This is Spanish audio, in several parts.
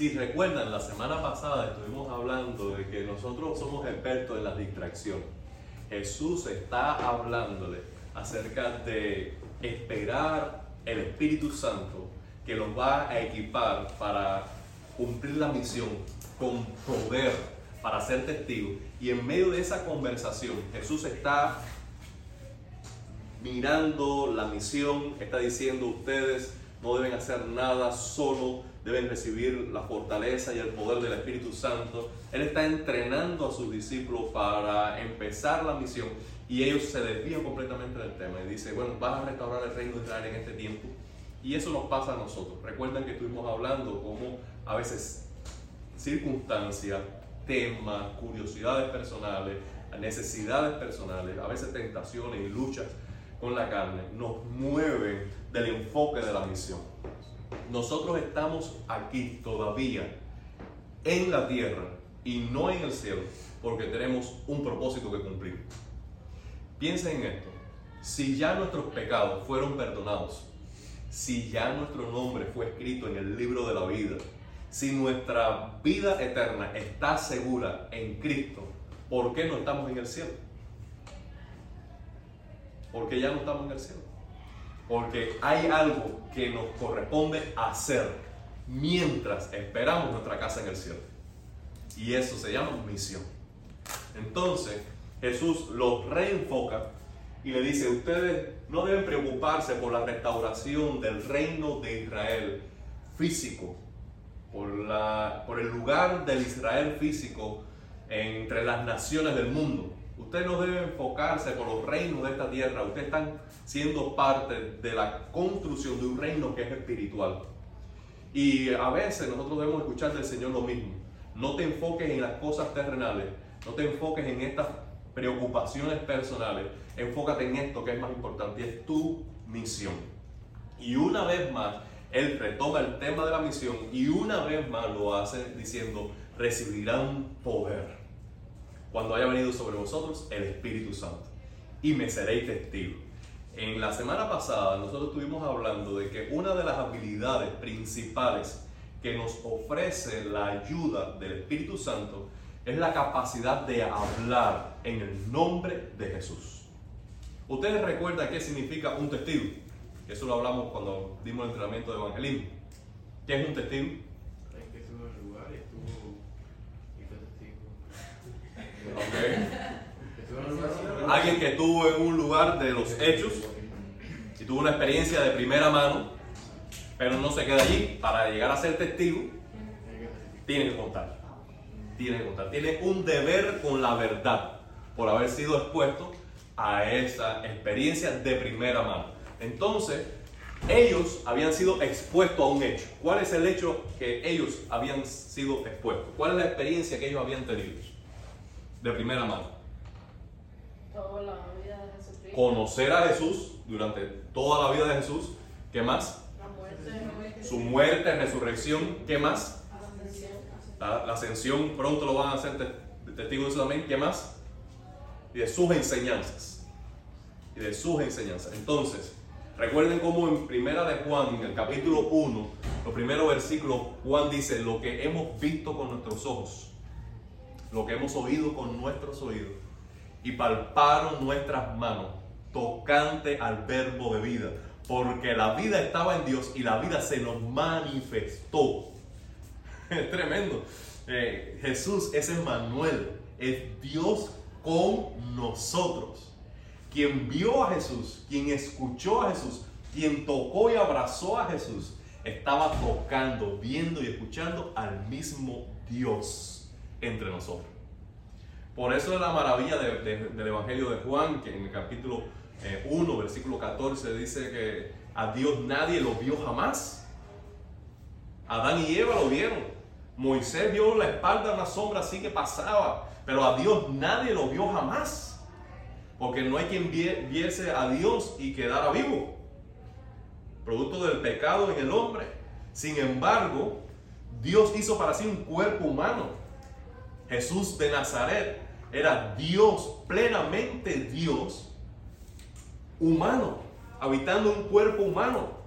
Si recuerdan, la semana pasada estuvimos hablando de que nosotros somos expertos en las distracciones. Jesús está hablándole acerca de esperar el Espíritu Santo que los va a equipar para cumplir la misión con poder para ser testigo. Y en medio de esa conversación, Jesús está mirando la misión, está diciendo ustedes no deben hacer nada solo, deben recibir la fortaleza y el poder del Espíritu Santo. Él está entrenando a sus discípulos para empezar la misión y ellos se desvían completamente del tema y dice, bueno, vas a restaurar el reino de Israel en este tiempo. Y eso nos pasa a nosotros. Recuerden que estuvimos hablando como a veces circunstancias, temas, curiosidades personales, necesidades personales, a veces tentaciones y luchas con la carne, nos mueven del enfoque de la misión. Nosotros estamos aquí todavía en la tierra y no en el cielo porque tenemos un propósito que cumplir. Piensen en esto. Si ya nuestros pecados fueron perdonados, si ya nuestro nombre fue escrito en el libro de la vida, si nuestra vida eterna está segura en Cristo, ¿por qué no estamos en el cielo? Porque ya no estamos en el cielo. Porque hay algo que nos corresponde hacer mientras esperamos nuestra casa en el cielo. Y eso se llama misión. Entonces, Jesús los reenfoca y le dice, ustedes no deben preocuparse por la restauración del reino de Israel físico, por, la, por el lugar del Israel físico entre las naciones del mundo. Usted no debe enfocarse por los reinos de esta tierra. Ustedes están siendo parte de la construcción de un reino que es espiritual. Y a veces nosotros debemos escuchar del Señor lo mismo. No te enfoques en las cosas terrenales. No te enfoques en estas preocupaciones personales. Enfócate en esto que es más importante y es tu misión. Y una vez más, Él retoma el tema de la misión y una vez más lo hace diciendo, recibirán poder cuando haya venido sobre vosotros el Espíritu Santo y me seréis testigos. En la semana pasada nosotros estuvimos hablando de que una de las habilidades principales que nos ofrece la ayuda del Espíritu Santo es la capacidad de hablar en el nombre de Jesús. ¿Ustedes recuerdan qué significa un testigo? Eso lo hablamos cuando dimos el entrenamiento de evangelismo. ¿Qué es un testigo? Alguien que estuvo en un lugar de los hechos y tuvo una experiencia de primera mano, pero no se queda allí. Para llegar a ser testigo, tiene que contar. Tiene que contar. Tiene un deber con la verdad por haber sido expuesto a esa experiencia de primera mano. Entonces, ellos habían sido expuestos a un hecho. ¿Cuál es el hecho que ellos habían sido expuestos? ¿Cuál es la experiencia que ellos habían tenido? De primera mano. Toda la vida de Jesucristo. Conocer a Jesús durante toda la vida de Jesús. ¿Qué más? La muerte. Su muerte, resurrección. ¿Qué más? La ascensión. La, la ascensión, pronto lo van a hacer te- testigos de eso también. ¿Qué más? Y de sus enseñanzas. Y de sus enseñanzas. Entonces, recuerden cómo en Primera de Juan, en el capítulo 1, los primeros versículos, Juan dice, lo que hemos visto con nuestros ojos lo que hemos oído con nuestros oídos y palparon nuestras manos tocante al verbo de vida, porque la vida estaba en Dios y la vida se nos manifestó. Es tremendo. Eh, Jesús es Emmanuel, es Dios con nosotros. Quien vio a Jesús, quien escuchó a Jesús, quien tocó y abrazó a Jesús, estaba tocando, viendo y escuchando al mismo Dios entre nosotros. Por eso es la maravilla de- de- del Evangelio de Juan, que en el capítulo eh, 1, versículo 14, dice que a Dios nadie lo vio jamás. Adán y Eva lo vieron. Moisés vio la espalda una sombra así que pasaba, pero a Dios nadie lo vio jamás. Porque no hay quien vie- viese a Dios y quedara vivo. Producto del pecado en el hombre. Sin embargo, Dios hizo para sí un cuerpo humano. Jesús de Nazaret era Dios, plenamente Dios, humano, habitando un cuerpo humano.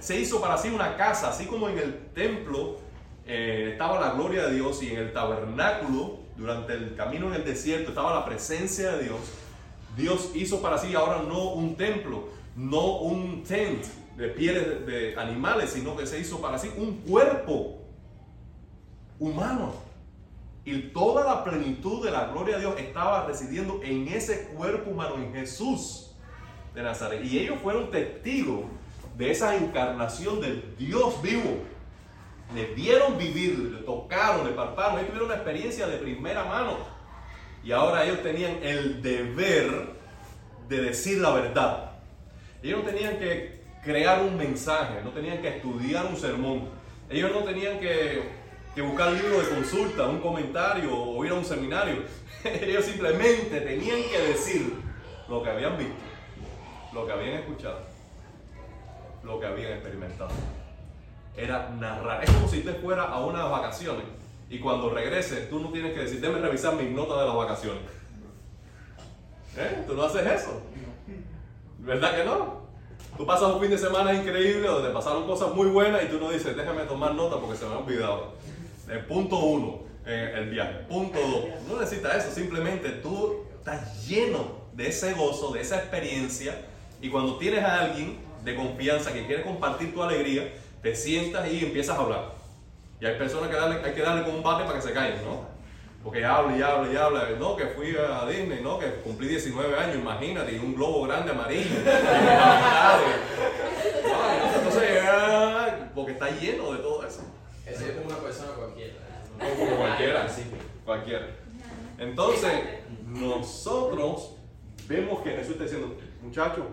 Se hizo para sí una casa, así como en el templo, eh, estaba la gloria de Dios y en el tabernáculo, durante el camino en el desierto, estaba la presencia de Dios. Dios hizo para sí ahora no un templo, no un tent de pieles de animales, sino que se hizo para sí un cuerpo humano. Y toda la plenitud de la gloria de Dios estaba residiendo en ese cuerpo humano, en Jesús de Nazaret. Y ellos fueron testigos de esa encarnación del Dios vivo. Le vieron vivir, le tocaron, le palparon, ellos tuvieron una experiencia de primera mano. Y ahora ellos tenían el deber de decir la verdad. Ellos no tenían que crear un mensaje, no tenían que estudiar un sermón. Ellos no tenían que, que buscar libros de consulta, un comentario o ir a un seminario. Ellos simplemente tenían que decir lo que habían visto, lo que habían escuchado, lo que habían experimentado. Era narrar. Es como si usted fuera a unas vacaciones y cuando regrese tú no tienes que decir, déme revisar mis notas de las vacaciones. ¿Eh? Tú no haces eso. ¿Verdad que no? Tú pasas un fin de semana increíble donde pasaron cosas muy buenas y tú no dices, déjame tomar nota porque se me ha olvidado. El punto uno, eh, el viaje. Punto dos, no necesitas eso, simplemente tú estás lleno de ese gozo, de esa experiencia y cuando tienes a alguien de confianza que quiere compartir tu alegría, te sientas y empiezas a hablar. Y hay personas que hay que darle con un bate para que se callen, ¿no? Porque habla y habla y habla. No, que fui a Disney, no, que cumplí 19 años, imagínate, y un globo grande amarillo. entonces, ah, porque está lleno de todo eso. Eso persona cualquiera. Como cualquiera, sí, cualquiera. Entonces, nosotros vemos que Jesús está diciendo, muchachos,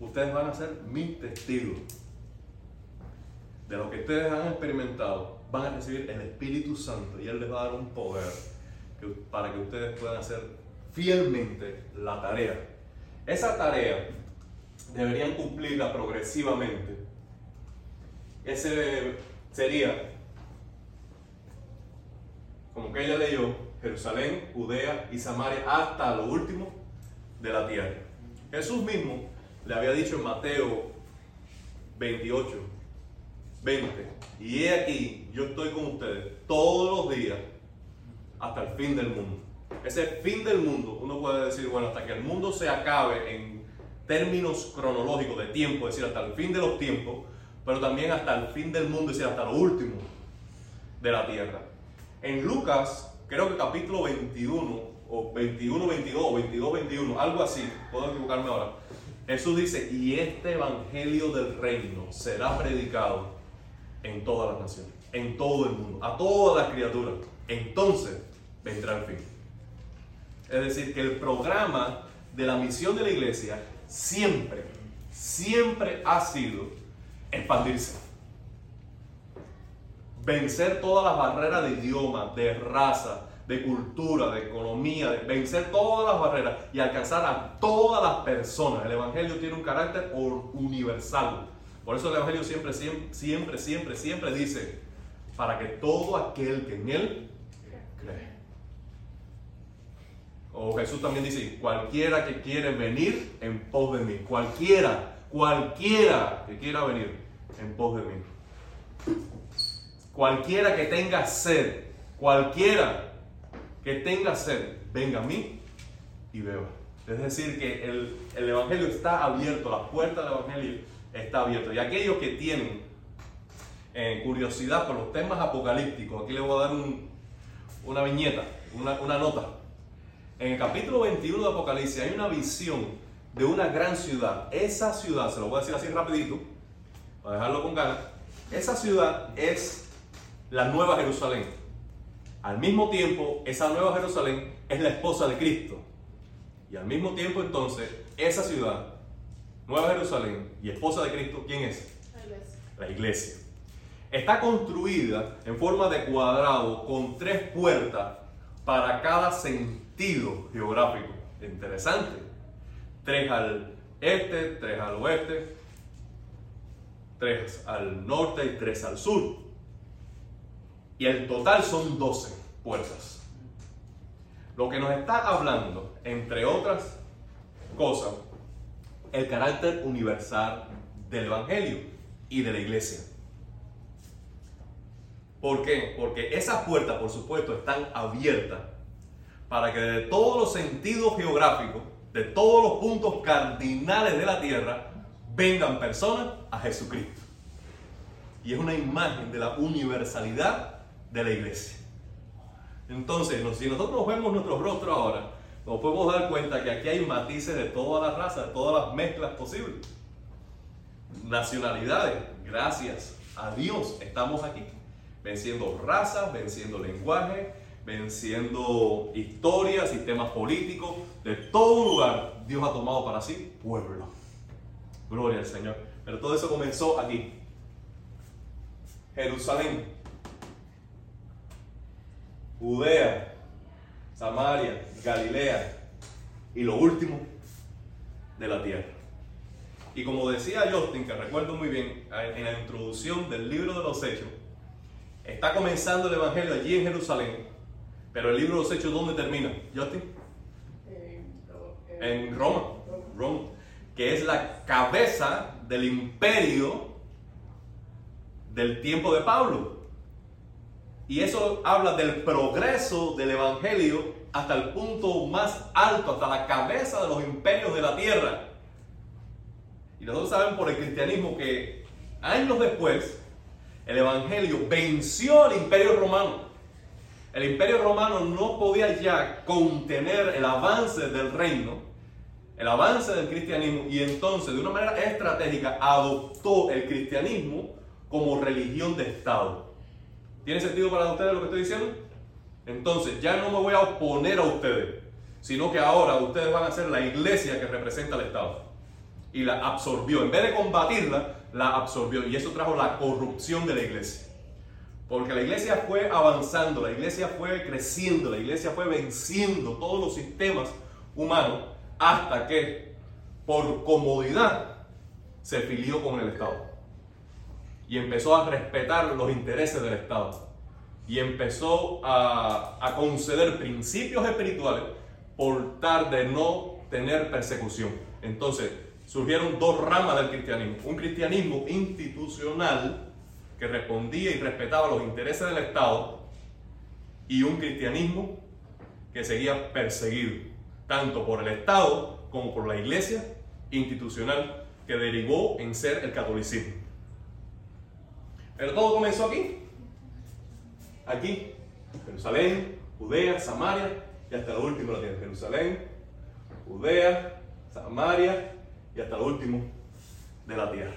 ustedes van a ser mis testigos. De lo que ustedes han experimentado, van a recibir el Espíritu Santo y Él les va a dar un poder que- para que ustedes puedan hacer fielmente la tarea. Esa tarea deberían cumplirla progresivamente. Ese sería que ella leyó, Jerusalén, Judea y Samaria hasta lo último de la tierra. Jesús mismo le había dicho en Mateo 28, 20, y he aquí, yo estoy con ustedes todos los días hasta el fin del mundo. Ese fin del mundo, uno puede decir, bueno, hasta que el mundo se acabe en términos cronológicos de tiempo, es decir, hasta el fin de los tiempos, pero también hasta el fin del mundo, es decir, hasta lo último de la tierra. En Lucas, creo que capítulo 21, o 21, 22, o 22, 21, algo así, puedo equivocarme ahora. Jesús dice, y este evangelio del reino será predicado en todas las naciones, en todo el mundo, a todas las criaturas. Entonces vendrá el fin. Es decir, que el programa de la misión de la iglesia siempre, siempre ha sido expandirse vencer todas las barreras de idioma, de raza, de cultura, de economía, vencer todas las barreras y alcanzar a todas las personas. El Evangelio tiene un carácter universal. Por eso el Evangelio siempre, siempre, siempre, siempre, siempre dice, para que todo aquel que en él cree. O Jesús también dice, cualquiera que quiere venir en pos de mí, cualquiera, cualquiera que quiera venir en pos de mí. Cualquiera que tenga sed, cualquiera que tenga sed, venga a mí y beba. Es decir, que el, el Evangelio está abierto, la puerta del Evangelio está abierta. Y aquellos que tienen eh, curiosidad por los temas apocalípticos, aquí les voy a dar un- una viñeta, una, una nota. En el capítulo 21 de Apocalipsis hay una visión de una gran ciudad. Esa ciudad, se lo voy a decir así rapidito, para dejarlo con ganas, esa ciudad es la Nueva Jerusalén. Al mismo tiempo, esa Nueva Jerusalén es la esposa de Cristo. Y al mismo tiempo, entonces, esa ciudad, Nueva Jerusalén y esposa de Cristo, ¿quién es? La iglesia. Está construida en forma de cuadrado con tres puertas para cada sentido geográfico. Interesante. Tres al este, tres al oeste, tres al norte y tres al sur. Y el total son 12 puertas. Lo que nos está hablando, entre otras cosas, el carácter universal del Evangelio y de la iglesia. ¿Por qué? Porque esas puertas, por supuesto, están abiertas para que de todos los sentidos geográficos, de todos los puntos cardinales de la tierra, vengan personas a Jesucristo. Y es una imagen de la universalidad de la iglesia. Entonces, si nosotros vemos nuestro rostro ahora, nos podemos dar cuenta que aquí hay matices de todas las razas, de todas las mezclas posibles. Nacionalidades, gracias a Dios estamos aquí, venciendo razas, venciendo lenguaje, venciendo historias, sistemas políticos, de todo lugar Dios ha tomado para sí pueblo. Gloria al Señor. Pero todo eso comenzó aquí. Jerusalén, Judea, Samaria, Galilea y lo último de la tierra. Y como decía Justin, que recuerdo muy bien en la introducción del libro de los Hechos, está comenzando el Evangelio allí en Jerusalén, pero el libro de los Hechos, ¿dónde termina? Justin? En Roma, Roma, que es la cabeza del imperio del tiempo de Pablo. Y eso habla del progreso del Evangelio hasta el punto más alto, hasta la cabeza de los imperios de la tierra. Y nosotros sabemos por el cristianismo que años después el Evangelio venció al imperio romano. El imperio romano no podía ya contener el avance del reino, el avance del cristianismo, y entonces de una manera estratégica adoptó el cristianismo como religión de Estado. ¿Tiene sentido para ustedes lo que estoy diciendo? Entonces, ya no me voy a oponer a ustedes, sino que ahora ustedes van a ser la iglesia que representa al Estado. Y la absorbió. En vez de combatirla, la absorbió. Y eso trajo la corrupción de la iglesia. Porque la iglesia fue avanzando, la iglesia fue creciendo, la iglesia fue venciendo todos los sistemas humanos hasta que, por comodidad, se filió con el Estado y empezó a respetar los intereses del Estado y empezó a, conceder principios espirituales por tal de no tener persecución. Entonces surgieron dos ramas del cristianismo. Un cristianismo institucional que respondía y respetaba los intereses del Estado y un cristianismo que seguía perseguido, tanto por el Estado como por la iglesia institucional que derivó en ser el catolicismo. Pero todo comenzó aquí. Aquí. Jerusalén, Judea, Samaria y hasta lo último la tierra. Jerusalén, Judea, Samaria y hasta lo último de la tierra.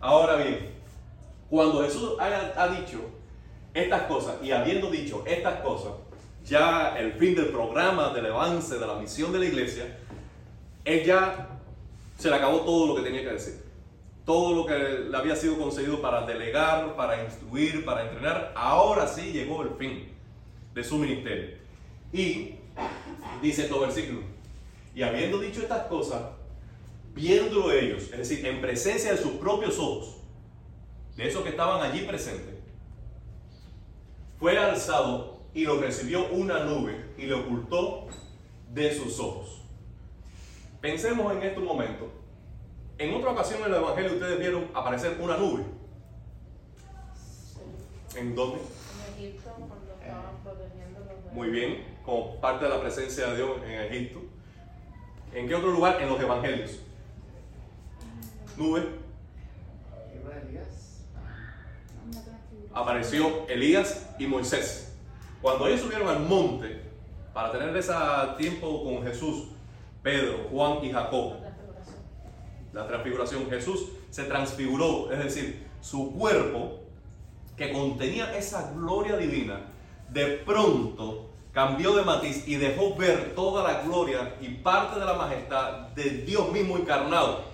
Ahora bien, cuando Jesús ha, dicho estas cosas y habiendo dicho estas cosas, ya el fin del programa del avance de la misión de la iglesia, él ya se le acabó todo lo que tenía que decir todo lo que le había sido concedido para delegar, para instruir, para entrenar, ahora sí llegó el fin de su ministerio. Y dice todo versículo, y habiendo dicho estas cosas, viéndolo ellos, es decir, en presencia de sus propios ojos, de esos que estaban allí presentes, fue alzado y lo recibió una nube y lo ocultó de sus ojos. Pensemos en estos momentos en otra ocasión en el Evangelio ustedes vieron aparecer una nube. ¿En dónde? En Egipto, cuando estaban protegiendo los Muy bien, como parte de la presencia de Dios en Egipto. ¿En qué otro lugar? En los Evangelios. Nube. Apareció Elías y Moisés. Cuando ellos subieron al monte para tener ese tiempo con Jesús, Pedro, Juan y Jacob, la transfiguración, Jesús se transfiguró, es decir, su cuerpo que contenía esa gloria divina, de pronto cambió de matiz y dejó ver toda la gloria y parte de la majestad de Dios mismo encarnado.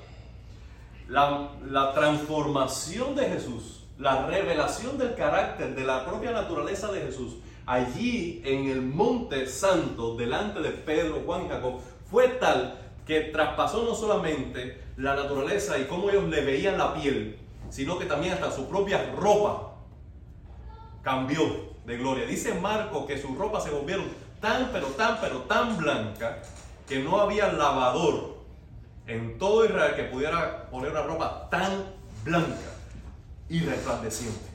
La, la, transformación de Jesús, la revelación del carácter, de la propia naturaleza de Jesús, allí en el monte santo, delante de Pedro, Juan y Jacob, fue tal que traspasó no solamente la naturaleza y cómo ellos le veían la piel, sino que también hasta su propia ropa cambió de gloria. Dice Marco que sus ropas se volvieron tan, pero tan, pero tan blanca que no había lavador en todo Israel que pudiera poner una ropa tan blanca y resplandeciente.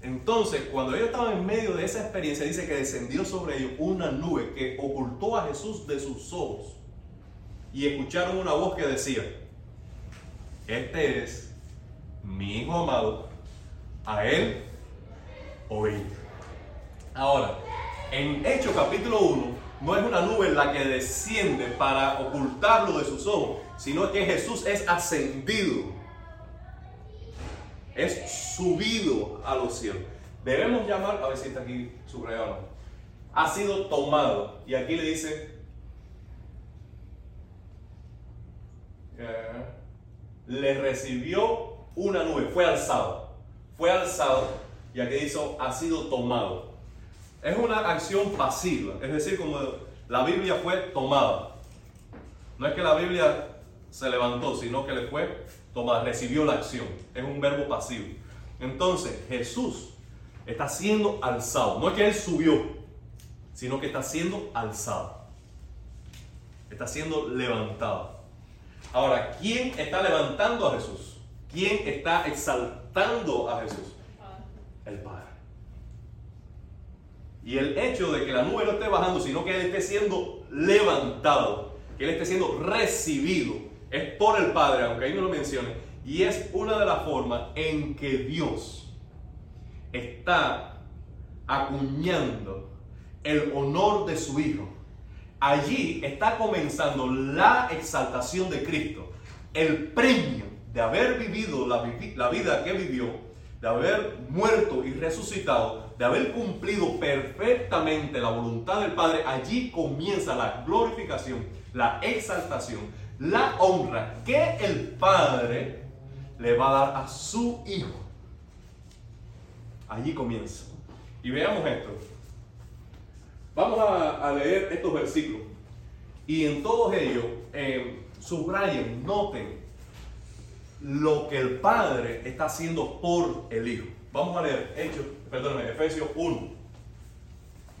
Entonces, cuando ellos estaban en medio de esa experiencia, dice que descendió sobre ellos una nube que ocultó a Jesús de sus ojos. Y escucharon una voz que decía, este es mi hijo amado, a él oír. Ahora, en Hechos capítulo 1, no es una nube la que desciende para ocultarlo de sus ojos, sino que Jesús es ascendido es subido a los cielos. Debemos llamar, a ver si está aquí subrayado Ha sido tomado. Y aquí le dice, le recibió una nube, fue alzado. Fue alzado y aquí dice, ha sido tomado. Es una acción pasiva, es decir, como la Biblia fue tomada. No es que la Biblia se levantó, sino que le fue tomada, recibió la acción. Es un verbo pasivo. Entonces, Jesús está siendo alzado. No es que Él subió, sino que está siendo alzado. Está siendo levantado. Ahora, ¿quién está levantando a Jesús? ¿Quién está exaltando a Jesús? El Padre. Y el hecho de que la nube no esté bajando, sino que Él esté siendo levantado, que Él esté siendo recibido, es por el Padre, aunque ahí no lo mencione, y es una de las formas en que Dios está acuñando el honor de su Hijo. Allí está comenzando la exaltación de Cristo, el premio de haber vivido la, la vida que vivió, de haber muerto y resucitado, de haber cumplido perfectamente la voluntad del Padre. Allí comienza la glorificación, la exaltación la honra que el Padre le va a dar a su Hijo. Allí comienza. Y veamos esto. Vamos a, leer estos versículos. Y en todos ellos, eh, subrayen, noten lo que el Padre está haciendo por el Hijo. Vamos a leer Hechos, perdóname, Efesios 1,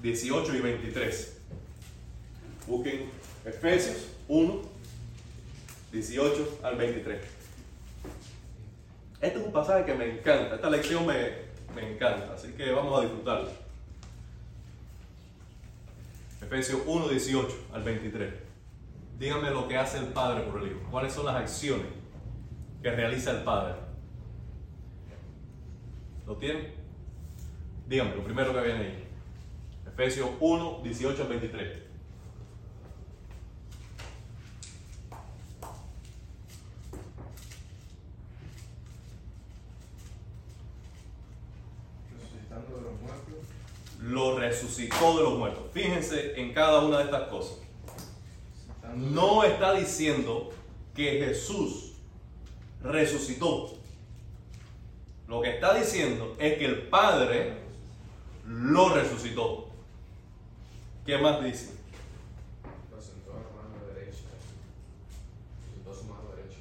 18 y 23. Busquen Efesios 1, 18 al 23. Este es un pasaje que me encanta, esta lección me, me encanta, así que vamos a disfrutarla. Efesios 1, 18 al 23. Dígame lo que hace el Padre por el Hijo. ¿Cuáles son las acciones que realiza el Padre? ¿Lo tienen? Dígame, lo primero que viene ahí. Efesios 1, 18 al 23. Lo resucitó de los muertos. Fíjense en cada una de estas cosas. No está diciendo que Jesús resucitó. Lo que está diciendo es que el Padre lo resucitó. ¿Qué más dice? Lo sentó a la mano derecha. Sentó su mano derecha.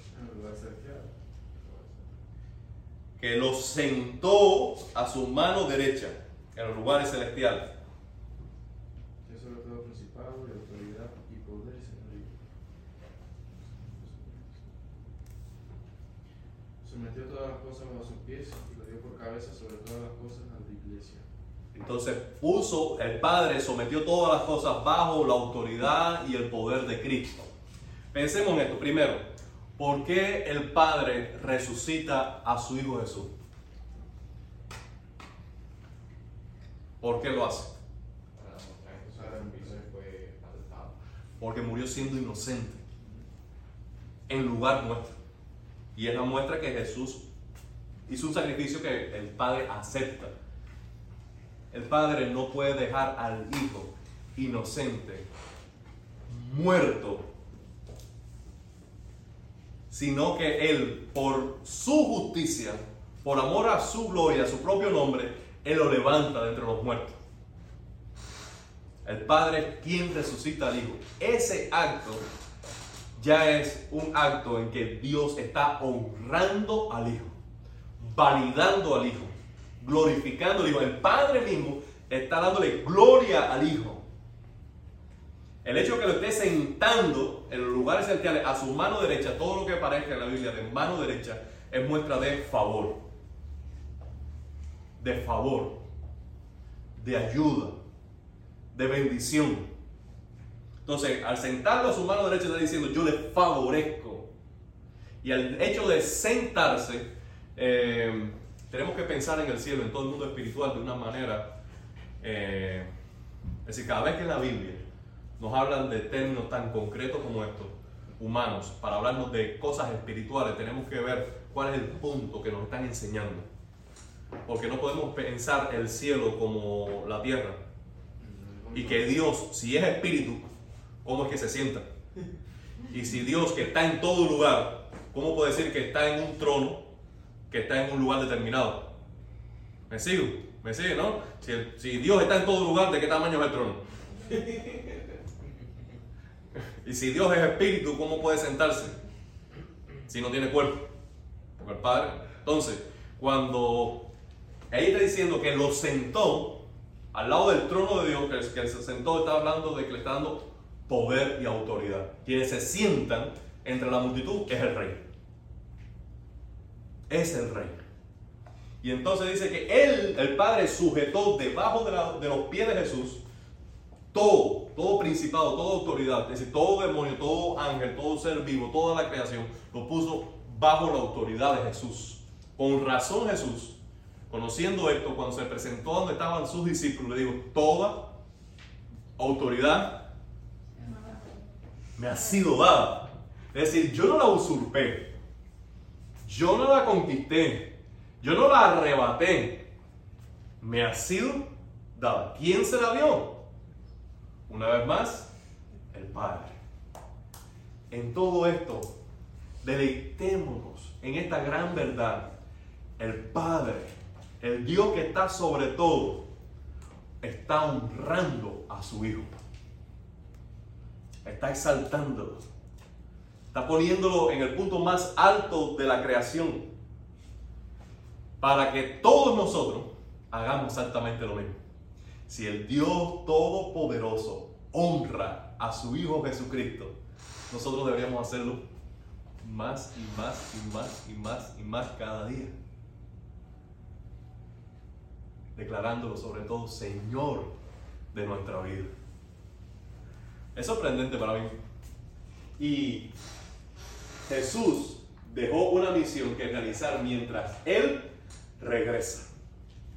Que lo sentó a su mano derecha en los lugares celestiales. Yo sobre todo principado y autoridad y poder y señorío. Sometió todas las cosas bajo sus pies y lo dio por cabeza sobre todas las cosas a la iglesia. Entonces puso, el Padre sometió todas las cosas bajo la autoridad y el poder de Cristo. Pensemos en esto. Primero, ¿por qué el Padre resucita a su Hijo Jesús? ¿Por qué lo hace? Porque murió siendo inocente en lugar nuestro. Y es la muestra que Jesús hizo un sacrificio que el Padre acepta. El Padre no puede dejar al Hijo inocente, muerto, sino que Él, por su justicia, por amor a su gloria, a su propio nombre, él lo levanta de entre los muertos. El Padre es quien resucita al Hijo. Ese acto ya es un acto en que Dios está honrando al Hijo, validando al Hijo, glorificando al Hijo. El Padre mismo está dándole gloria al Hijo. El hecho de que lo esté sentando en los lugares celestiales a su mano derecha, todo lo que aparezca en la Biblia de mano derecha, es muestra de favor. De favor, de ayuda, de bendición. Entonces, al sentarlo a su mano derecha está diciendo, yo le favorezco. Y al hecho de sentarse, eh, tenemos que pensar en el cielo, en todo el mundo espiritual, de una manera... eh, es decir, cada vez que en la Biblia nos hablan de términos tan concretos como estos, humanos, para hablarnos de cosas espirituales, tenemos que ver cuál es el punto que nos están enseñando. Porque no podemos pensar el cielo como la tierra. Y que Dios, si es espíritu, ¿cómo es que se sienta? Y si Dios que está en todo lugar, ¿cómo puede decir que está en un trono, que está en un lugar determinado? ¿Me sigo? ¿Me sigue, no? Si, si Dios está en todo lugar, ¿de qué tamaño es el trono? Y si Dios es espíritu, ¿cómo puede sentarse? Si no tiene cuerpo. Porque el Padre. Entonces, cuando ahí está diciendo que lo sentó al lado del trono de Dios, que, que se sentó, está hablando de que le está dando poder y autoridad. Quienes se sientan entre la multitud es el rey. Es el rey. Y entonces dice que él, el Padre, sujetó debajo de, de los pies de Jesús todo, todo principado, toda autoridad, es decir, todo demonio, todo ángel, todo ser vivo, toda la creación, lo puso bajo la autoridad de Jesús. Con razón Jesús, conociendo esto, cuando se presentó donde estaban sus discípulos, le dijo, toda autoridad me ha sido dada. Es decir, yo no la usurpé, yo no la conquisté, yo no la arrebaté, me ha sido dada. ¿Quién se la dio? Una vez más, el Padre. En todo esto, deleitémonos en esta gran verdad. El Padre, el Dios que está sobre todo, está honrando a su Hijo. Está exaltándolo. Está poniéndolo en el punto más alto de la creación. Para que todos nosotros hagamos exactamente lo mismo. Si el Dios Todopoderoso honra a su Hijo Jesucristo, nosotros deberíamos hacerlo más y más y más y más y más cada día. Declarándolo sobre todo Señor de nuestra vida. Es sorprendente para mí. Y Jesús dejó una misión que realizar mientras Él regresa.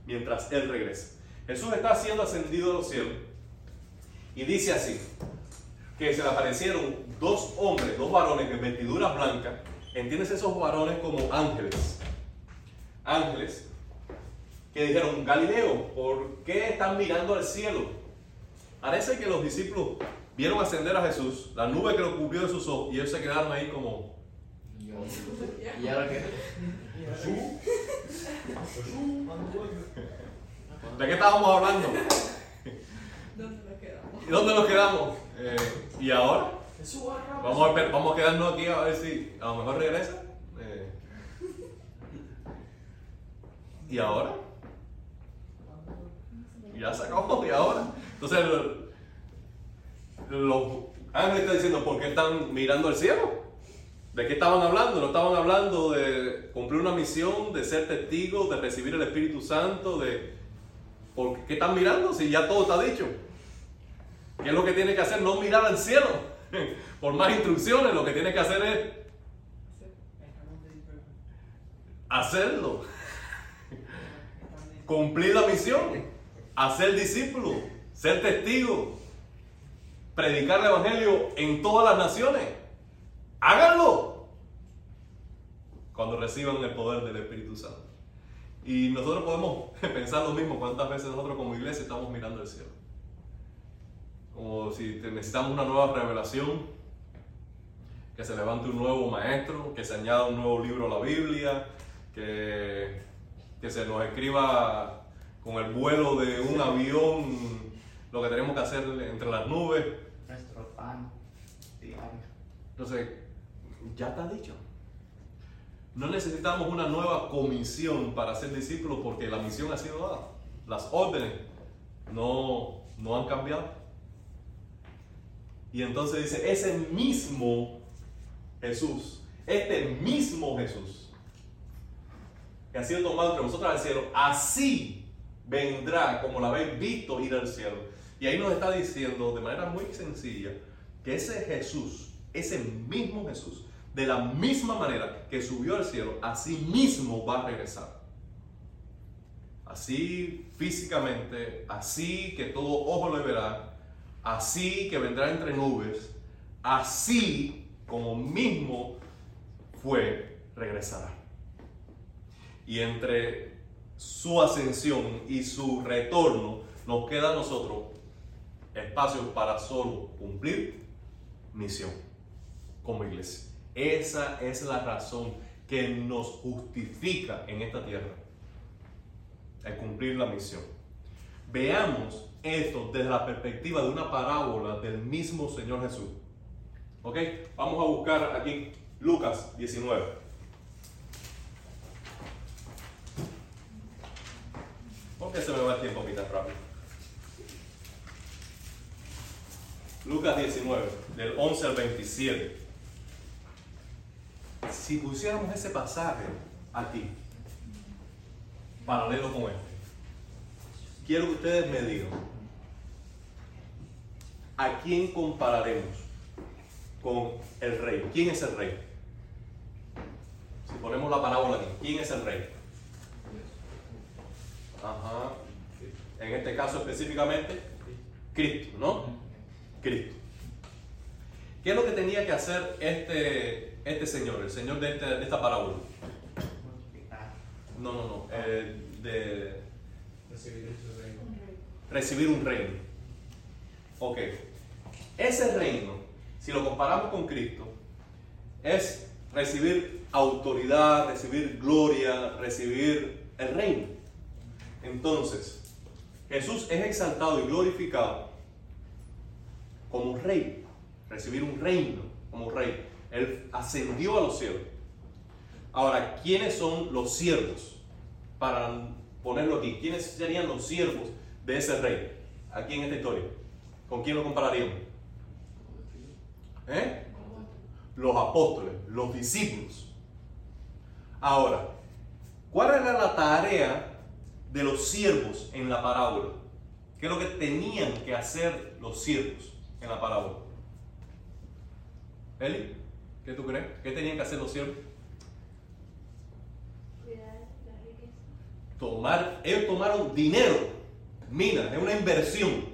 Mientras Él regresa. Jesús está siendo ascendido a los cielos y dice así, que se le aparecieron dos hombres, dos varones en vestiduras blancas. ¿Entiendes esos varones como ángeles? Ángeles que dijeron, Galileo, ¿por qué están mirando al cielo? Parece que los discípulos vieron ascender a Jesús, la nube que lo cubrió de sus ojos, y ellos se quedaron ahí como, ¿Y ahora qué? ¿de qué estábamos hablando? ¿Dónde nos quedamos? ¿Y dónde nos quedamos? Eh, ¿Y ahora? Vamos a, vamos a quedarnos aquí a ver si a lo mejor regresa. Eh, ¿Y ahora? Ya se acabó, ¿y ahora? Entonces, lo- los ángeles están diciendo, ¿por qué están mirando al cielo? ¿De qué estaban hablando? No estaban hablando de cumplir una misión, de ser testigos, de recibir el Espíritu Santo, de... ¿Por qué están mirando si ya todo está dicho? ¿Qué es lo que tiene que hacer? No mirar al cielo. Por más instrucciones, lo que tiene que hacer es hacerlo. Cumplir la misión. Hacer discípulo. Ser testigo. Predicar el Evangelio en todas las naciones. Háganlo. Cuando reciban el poder del Espíritu Santo. Y nosotros podemos pensar lo mismo. ¿Cuántas veces nosotros como iglesia estamos mirando al cielo? como si necesitamos una nueva revelación, que se levante un nuevo maestro, que se añada un nuevo libro a la Biblia, que, que se nos escriba con el vuelo de un avión lo que tenemos que hacer entre las nubes. Nuestro pan diario. Entonces, ya está dicho. No necesitamos una nueva comisión para ser discípulos porque la misión ha sido dada. Las órdenes no, no han cambiado. Y entonces dice, ese mismo Jesús, este mismo Jesús, que ha sido tomado entre vosotros al cielo, así vendrá como la habéis visto ir al cielo. Y ahí nos está diciendo de manera muy sencilla que ese Jesús, ese mismo Jesús, de la misma manera que subió al cielo, así mismo va a regresar. Así físicamente, así que todo ojo lo verá, así que vendrá entre nubes, así como mismo fue, regresará. Y entre su ascensión y su retorno nos queda a nosotros espacio para solo cumplir misión como iglesia. Esa es la razón que nos justifica en esta tierra, el cumplir la misión. Veamos esto desde la perspectiva de una parábola del mismo Señor Jesús. ¿Ok? Vamos a buscar aquí Lucas 19. Porque se me va el tiempo aquí tan rápido. Lucas 19, del 11 al 27. Si pusiéramos ese pasaje aquí, paralelo con este, quiero que ustedes me digan, ¿a quién compararemos con el rey? ¿Quién es el rey? Si ponemos la parábola aquí, ¿quién es el rey? Ajá. En este caso específicamente, Cristo, ¿no? Cristo. ¿Qué es lo que tenía que hacer este, este señor, el señor de, este- de esta parábola? No, no, no. eh, de Recibir ese reino. recibir un reino. Ok. Ese reino, si lo comparamos con Cristo, es recibir autoridad, recibir gloria, recibir el reino. Entonces, Jesús es exaltado y glorificado como rey, recibir un reino como rey. Él ascendió a los cielos. Ahora, ¿quiénes son los siervos? Para ponerlo aquí, ¿quiénes serían los siervos de ese rey? Aquí en esta historia. ¿Con quién lo compararíamos? ¿Eh? Los apóstoles, los discípulos. Ahora, ¿cuál era la tarea de los siervos en la parábola? ¿Qué es lo que tenían que hacer los siervos en la parábola? Eli, ¿qué tú crees? ¿Qué tenían que hacer los siervos? Cuidar la riqueza. tomar, ellos tomaron dinero, mina, es una inversión.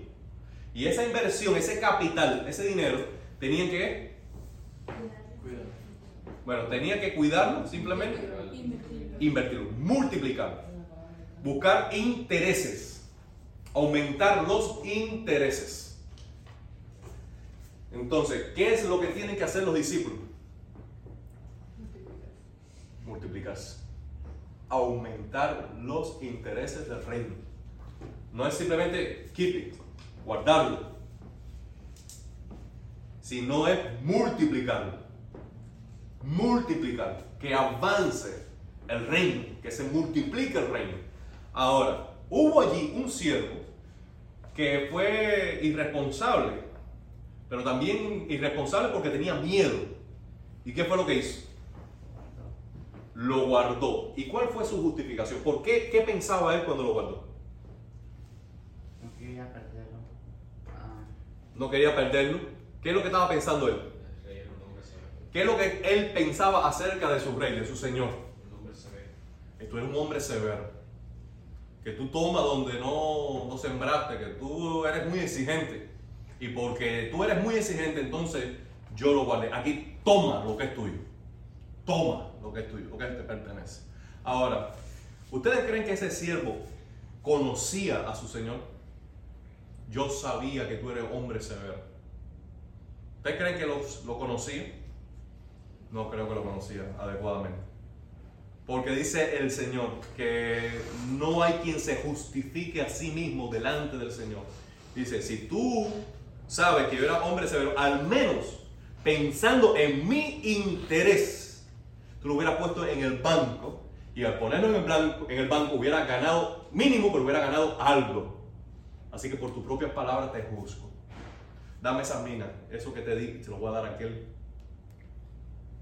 Y esa inversión, ese capital, ese dinero, tenían que, bueno, tenían que cuidarlo, simplemente Invertir. invertirlo, multiplicarlo, buscar intereses, aumentar los intereses. Entonces, ¿qué es lo que tienen que hacer los discípulos? Multiplicarse. Aumentar los intereses del reino. No es simplemente keep it, guardarlo, sino es multiplicarlo. Multiplicar, que avance el reino, que se multiplique el reino. Ahora, hubo allí un siervo que fue irresponsable, pero también irresponsable porque tenía miedo. ¿Y qué fue lo que hizo? Lo guardó. ¿Y cuál fue su justificación? ¿Por qué? ¿Qué pensaba él cuando lo guardó? No quería perderlo. Ah, No quería perderlo. ¿Qué es lo que estaba pensando él? El rey era un hombre severo. ¿Qué es lo que él pensaba acerca de su rey, de su señor? Un hombre severo. Tú eres un hombre severo. Que tú tomas donde no, no sembraste, que tú eres muy exigente. Y porque tú eres muy exigente, entonces yo lo guardé. Aquí toma lo que es tuyo. Toma lo que es tuyo, lo que te pertenece. Ahora, ¿ustedes creen que ese siervo conocía a su señor? Yo sabía que tú eres hombre severo. ¿Ustedes creen que lo, lo conocía? No creo que lo conocía adecuadamente. Porque dice el Señor que no hay quien se justifique a sí mismo delante del Señor. Dice, si tú sabes que yo era hombre severo, al menos pensando en mi interés, tú lo hubieras puesto en el banco y al blanco, en el banco hubiera ganado, mínimo, pero hubiera ganado algo. Así que por tus propias palabras te juzgo. Dame esa mina, eso que te di, se lo voy a dar a aquel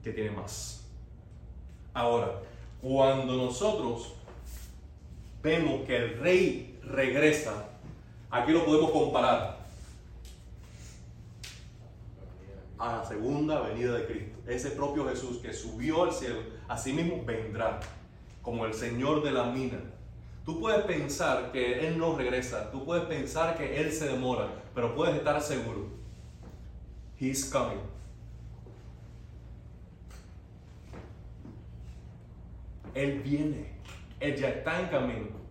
que tiene más. Ahora, cuando nosotros vemos que el rey regresa, aquí lo podemos comparar a la segunda venida de Cristo. Ese propio Jesús que subió al cielo, asimismo vendrá como el Señor de la mina. Tú puedes pensar que Él no regresa, tú puedes pensar que Él se demora, pero puedes estar seguro. He's coming. Él viene, Él ya está en camino.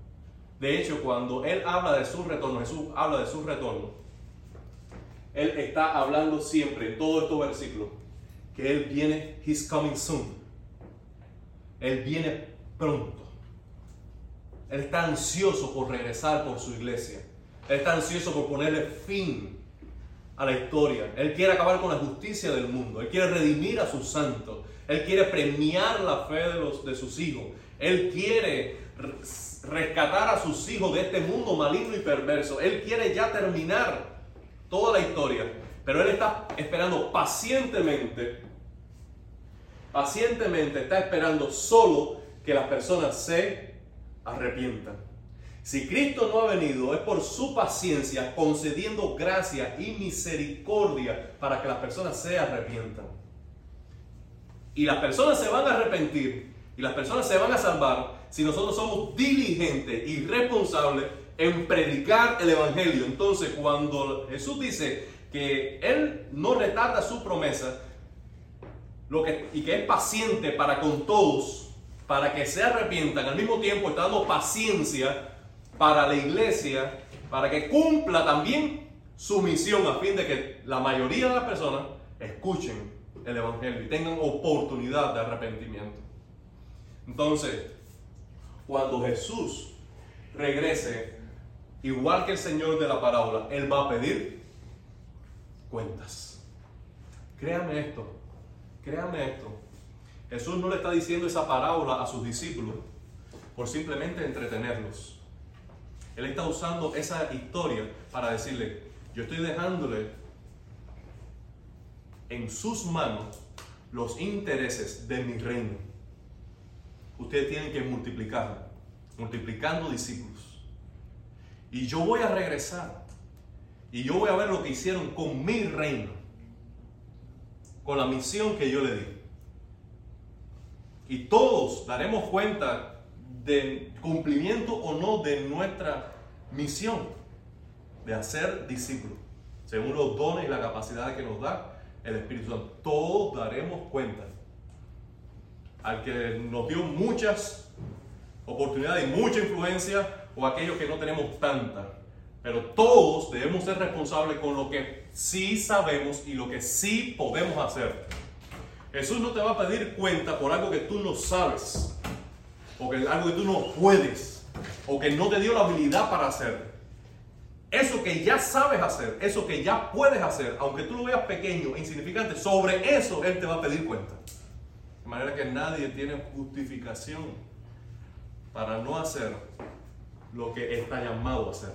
De hecho, cuando Él habla de su retorno, Jesús habla de su retorno, Él está hablando siempre en todos estos versículos que Él viene, He's coming soon. Él viene pronto. Él está ansioso por regresar por su iglesia. Él está ansioso por ponerle fin a la historia. Él quiere acabar con la justicia del mundo. Él quiere redimir a sus santos. Él quiere premiar la fe de, los, de sus hijos. Él quiere rescatar a sus hijos de este mundo maligno y perverso. Él quiere ya terminar toda la historia. Pero Él está esperando pacientemente, pacientemente está esperando solo que las personas se arrepientan. Si Cristo no ha venido es por su paciencia concediendo gracia y misericordia para que las personas se arrepientan. Y las personas se van a arrepentir y las personas se van a salvar si nosotros somos diligentes y responsables en predicar el Evangelio. Entonces cuando Jesús dice que Él no retarda su promesa lo que, y que es paciente para con todos, para que se arrepientan, al mismo tiempo está dando paciencia para la iglesia, para que cumpla también su misión a fin de que la mayoría de las personas escuchen el Evangelio y tengan oportunidad de arrepentimiento. Entonces, cuando Jesús regrese, igual que el Señor de la parábola, Él va a pedir cuentas. Créame esto, créame esto. Jesús no le está diciendo esa parábola a sus discípulos por simplemente entretenerlos. Él está usando esa historia para decirle, yo estoy dejándole en sus manos los intereses de mi reino. Ustedes tienen que multiplicar, multiplicando discípulos. Y yo voy a regresar. Y yo voy a ver lo que hicieron con mi reino. Con la misión que yo le di. Y todos daremos cuenta del cumplimiento o no de nuestra misión de hacer discípulos, según los dones y la capacidad que nos da el Espíritu Santo. Todos daremos cuenta. Al que nos dio muchas oportunidades y mucha influencia, o aquellos que no tenemos tanta. Pero todos debemos ser responsables con lo que sí sabemos y lo que sí podemos hacer. Jesús no te va a pedir cuenta por algo que tú no sabes, o que algo que tú no puedes, o que no te dio la habilidad para hacer. Eso que ya sabes hacer, eso que ya puedes hacer, aunque tú lo veas pequeño insignificante, sobre eso Él te va a pedir cuenta. De manera que nadie tiene justificación para no hacer lo que está llamado a hacer.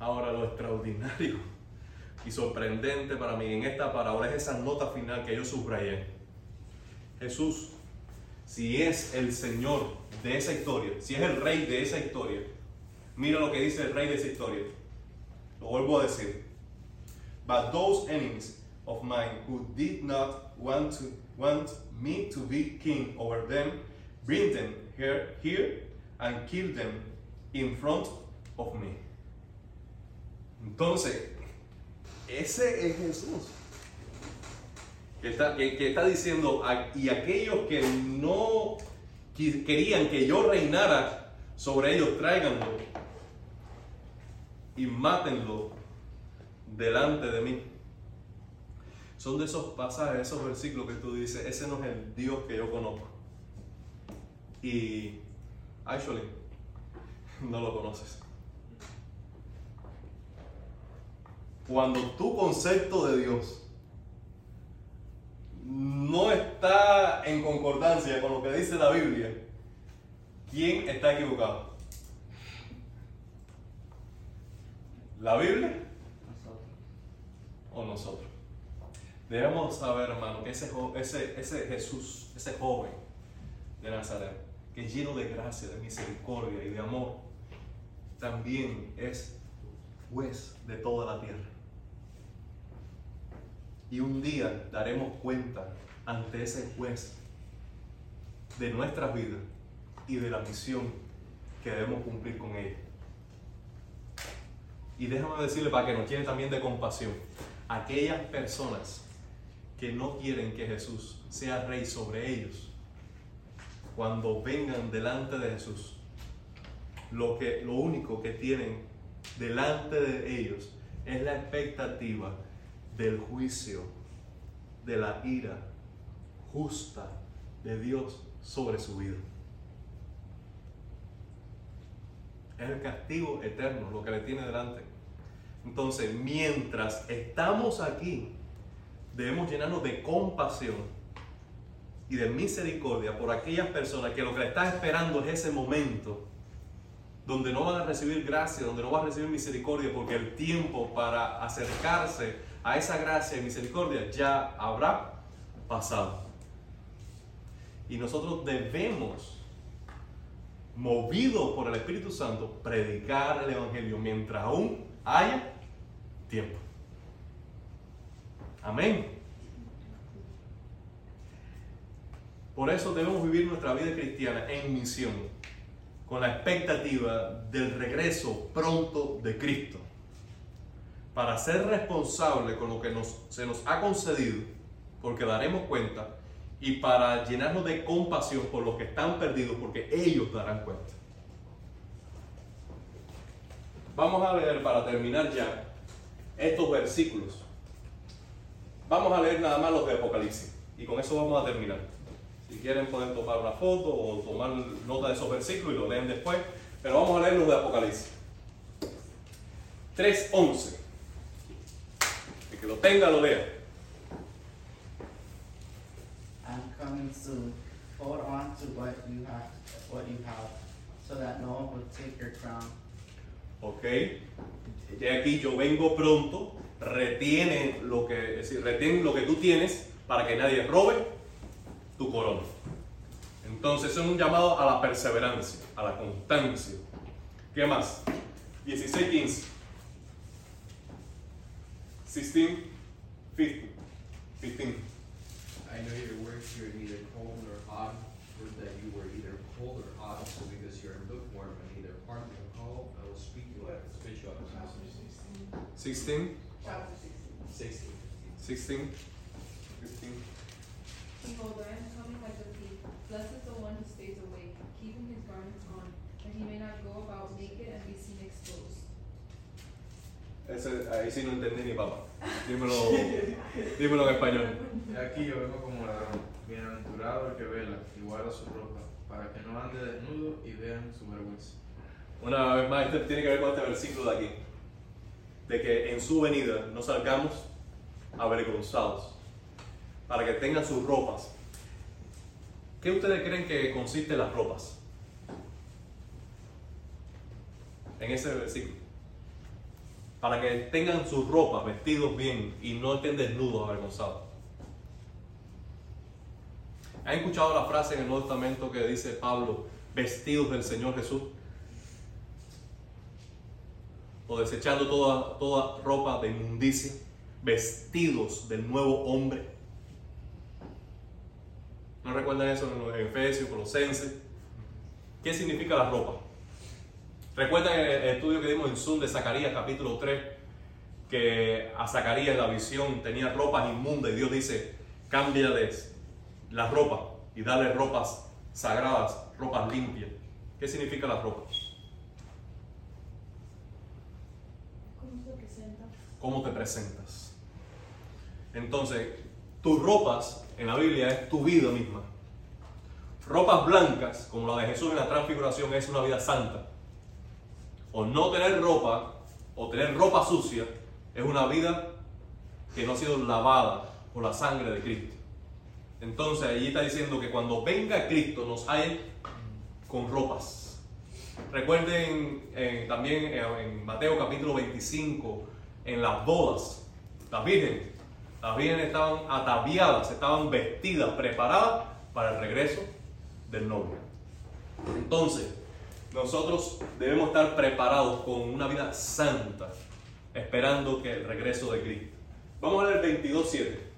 Ahora, lo extraordinario y sorprendente para mí en esta parábola es esa nota final que yo subrayé. Jesús, si es el Señor de esa historia, si es el rey de esa historia, mira lo que dice el rey de esa historia. Lo vuelvo a decir. But those enemies of mine who did not want to want me to be king over them, bring them here, here and kill them in front of me. Entonces, ese es Jesús. Que está, que, que está diciendo, "A- y aquellos que no querían que yo reinara sobre ellos, tráiganlo y mátenlo delante de mí. Son de esos pasajes, esos versículos que tú dices, ese no es el Dios que yo conozco. Y, actually, no lo conoces. Cuando tu concepto de Dios no está en concordancia con lo que dice la Biblia, ¿quién está equivocado? ¿La Biblia Nosotros. o nosotros? Debemos saber, hermano, que ese, ese Jesús, ese joven, de Nazaret, que es lleno de gracia, de misericordia y de amor, también es juez de toda la tierra. Y un día daremos cuenta ante ese juez de nuestras vidas y de la misión que debemos cumplir con ella. Y déjame decirle para que nos tiene también de compasión, aquellas personas que no quieren que Jesús sea rey sobre ellos, cuando vengan delante de Jesús, lo, que, lo único que tienen delante de ellos es la expectativa del juicio, de la ira justa de Dios sobre su vida. Es el castigo eterno lo que le tiene delante. Entonces, mientras estamos aquí, debemos llenarnos de compasión y de misericordia por aquellas personas que lo que le están esperando es ese momento donde no van a recibir gracia, donde no van a recibir misericordia, porque el tiempo para acercarse a esa gracia y misericordia ya habrá pasado. Y nosotros debemos, movidos por el Espíritu Santo, predicar el Evangelio mientras aún haya tiempo. Amén. Por eso debemos vivir nuestra vida cristiana en misión, con la expectativa del regreso pronto de Cristo, para ser responsable con lo que nos, se nos ha concedido, porque daremos cuenta, y para llenarnos de compasión por los que están perdidos, porque ellos darán cuenta. Vamos a leer para terminar ya estos versículos. Vamos a leer nada más los de Apocalipsis y con eso vamos a terminar. Si quieren pueden tomar una foto o tomar nota de esos versículos y lo leen después, pero vamos a leer los de Apocalipsis. 3.11. El que lo tenga lo lea. I'm coming soon. Hold on to what you have, what you have, so that no one will take your crown. Ok. Ya aquí yo vengo pronto. Retiene lo que, decir, lo que tú tienes para que nadie robe tu corona. Entonces es un llamado a la perseverancia, a la constancia. ¿Qué más? 16, 15. 16, 15. 15. I know your works, you're neither cold nor hot, or that you were either cold or hot, so because you're lukewarm and neither hot nor cold, I will speak you out, spit you out of my mouth. 16, Chapter 16. Sixteen. 16, 15. Behold, I am coming like a thief. Blessed is the one who stays awake, keeping his garments on, that he may not go about naked and be seen exposed. Ese, ahí sí no entendí ni papá. Dímelo, dímelo en español. Aquí yo vengo como ladrón, bienaventurado el que vela y guarda su ropa, para que no ande desnudo y vean su vergüenza. Una vez más, este tiene que ver con este versículo de aquí. De que en su venida no salgamos avergonzados. Para que tengan sus ropas. ¿Qué ustedes creen que consiste las ropas? En ese versículo. Para que tengan sus ropas vestidos bien y no estén desnudos avergonzados. ¿Han escuchado la frase en el Nuevo Testamento que dice Pablo, vestidos del Señor Jesús? O desechando toda, toda ropa de inmundicia, vestidos del nuevo hombre. ¿No recuerdan eso en Efesios, Colosenses? ¿Qué significa la ropa? ¿Recuerdan el estudio que dimos en Zoom de Zacarías capítulo 3? Que a Zacarías la visión tenía ropas inmundas y Dios dice, cámbiales la ropa y dale ropas sagradas, ropas limpias. ¿Qué significa la ropa? ¿Cómo se presenta? Cómo te presentas. Entonces, tus ropas en la Biblia es tu vida misma. Ropas blancas, como la de Jesús en la transfiguración, es una vida santa. O no tener ropa, o tener ropa sucia, es una vida que no ha sido lavada por la sangre de Cristo. Entonces, allí está diciendo que cuando venga Cristo nos hay con ropas. Recuerden eh, también eh, en Mateo capítulo 25, en las bodas, las vírgenes, las vírgenes estaban ataviadas, estaban vestidas, preparadas para el regreso del novio. Entonces, nosotros debemos estar preparados con una vida santa, esperando que el regreso de Cristo. Vamos a leer 22.7.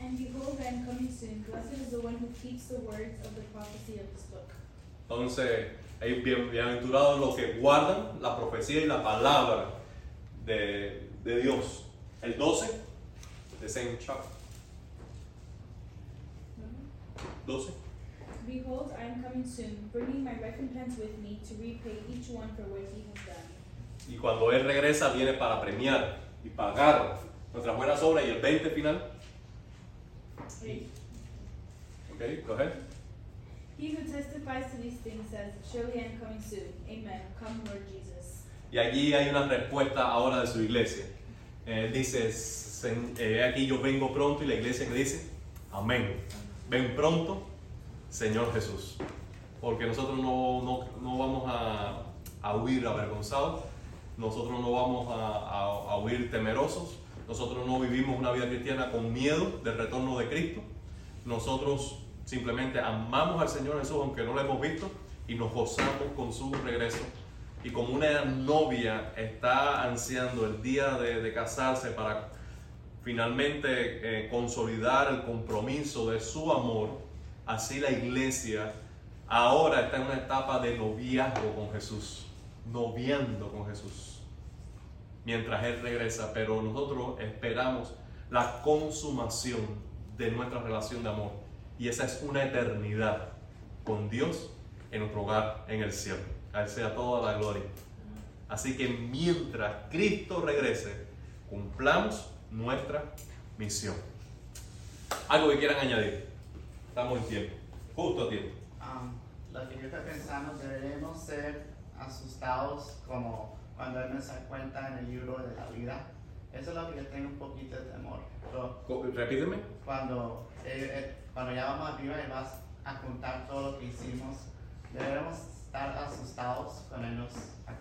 And behold, I am coming soon. Blessed is the one who keeps the words of the prophecy of this book. Entonces, hay bien- bienaventurados los que guardan la profecía y la palabra de, de Dios. El 12, the same chapter. 12. Behold, I am coming soon, bringing my recompense with me to repay each one for what he has done. Y cuando Él regresa, viene para premiar y pagar nuestras buenas obras. Y el 20 final. Ok, go ahead. He who testifies to these things says, Surely I am coming soon. Amen. Come, Lord Jesus. Y allí hay una respuesta ahora de su iglesia. Él dice, "Sen- eh, aquí yo vengo pronto y la iglesia que dice, amén. Ven pronto, Señor Jesús. Porque nosotros no, no- no vamos a, a huir avergonzados, nosotros no vamos a, a- a huir temerosos, nosotros no vivimos una vida cristiana con miedo del retorno de Cristo. Nosotros simplemente amamos al Señor Jesús aunque no lo hemos visto y nos gozamos con su regreso. Y como una novia está ansiando el día de, casarse para finalmente eh, consolidar el compromiso de su amor, así la iglesia ahora está en una etapa de noviazgo con Jesús, noviando con Jesús, mientras Él regresa, pero nosotros esperamos la consumación de nuestra relación de amor y esa es una eternidad con Dios en nuestro hogar en el cielo. A Él sea toda la gloria. Así que mientras Cristo regrese, cumplamos nuestra misión. Algo que quieran añadir. Estamos en tiempo, justo a tiempo. Um, lo que yo estoy pensando, deberíamos ser asustados como cuando Él nos cuenta en el libro de la vida. Eso es lo que yo tengo un poquito de temor. Pero Repíteme. cuando, eh, eh, cuando ya vamos arriba y vas a contar todo lo que hicimos, debemos estar asustados cuando nos